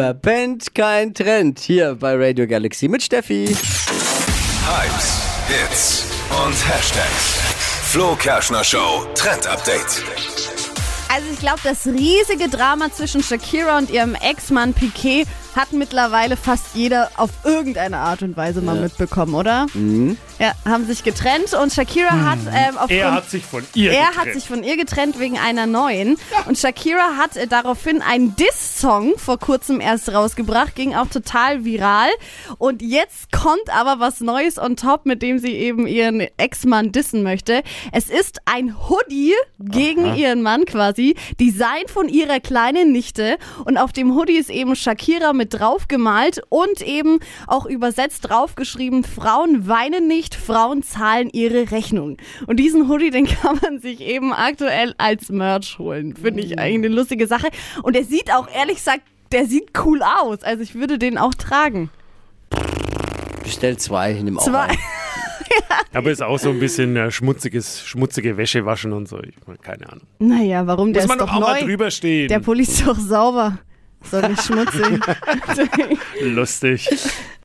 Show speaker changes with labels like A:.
A: Verpennt kein Trend hier bei Radio Galaxy mit Steffi.
B: Hypes, Hits und Hashtags. Flo Kerschner Show Trend Update.
C: Also ich glaube, das riesige Drama zwischen Shakira und ihrem Ex-Mann Piquet hat mittlerweile fast jeder auf irgendeine Art und Weise mal mitbekommen, oder?
A: Mhm.
C: Ja, haben sich getrennt und Shakira hat ähm, aufgrund
D: Er hat sich von ihr
C: er
D: getrennt.
C: hat sich von ihr getrennt wegen einer neuen. Und Shakira hat äh, daraufhin einen Diss-Song vor kurzem erst rausgebracht, ging auch total viral. Und jetzt kommt aber was Neues on top, mit dem sie eben ihren Ex-Mann dissen möchte. Es ist ein Hoodie gegen ihren Mann quasi, Design von ihrer kleinen Nichte. Und auf dem Hoodie ist eben Shakira mit drauf gemalt und eben auch übersetzt draufgeschrieben, Frauen weinen nicht, Frauen zahlen ihre Rechnung. Und diesen Hoodie, den kann man sich eben aktuell als Merch holen. Finde ich eigentlich eine lustige Sache. Und er sieht auch, ehrlich gesagt, der sieht cool aus. Also ich würde den auch tragen.
A: Bestell zwei in dem auch
C: Zwei.
A: ein.
D: Aber ist auch so ein bisschen äh, schmutziges, schmutzige Wäsche waschen und so. Ich meine, keine Ahnung.
C: Naja, warum? Der
D: Muss man
C: ist
D: doch
C: doch
D: auch mal
C: neu.
D: drüber stehen.
C: Der Pulli ist doch sauber. Soll nicht schmutzig.
D: Lustig.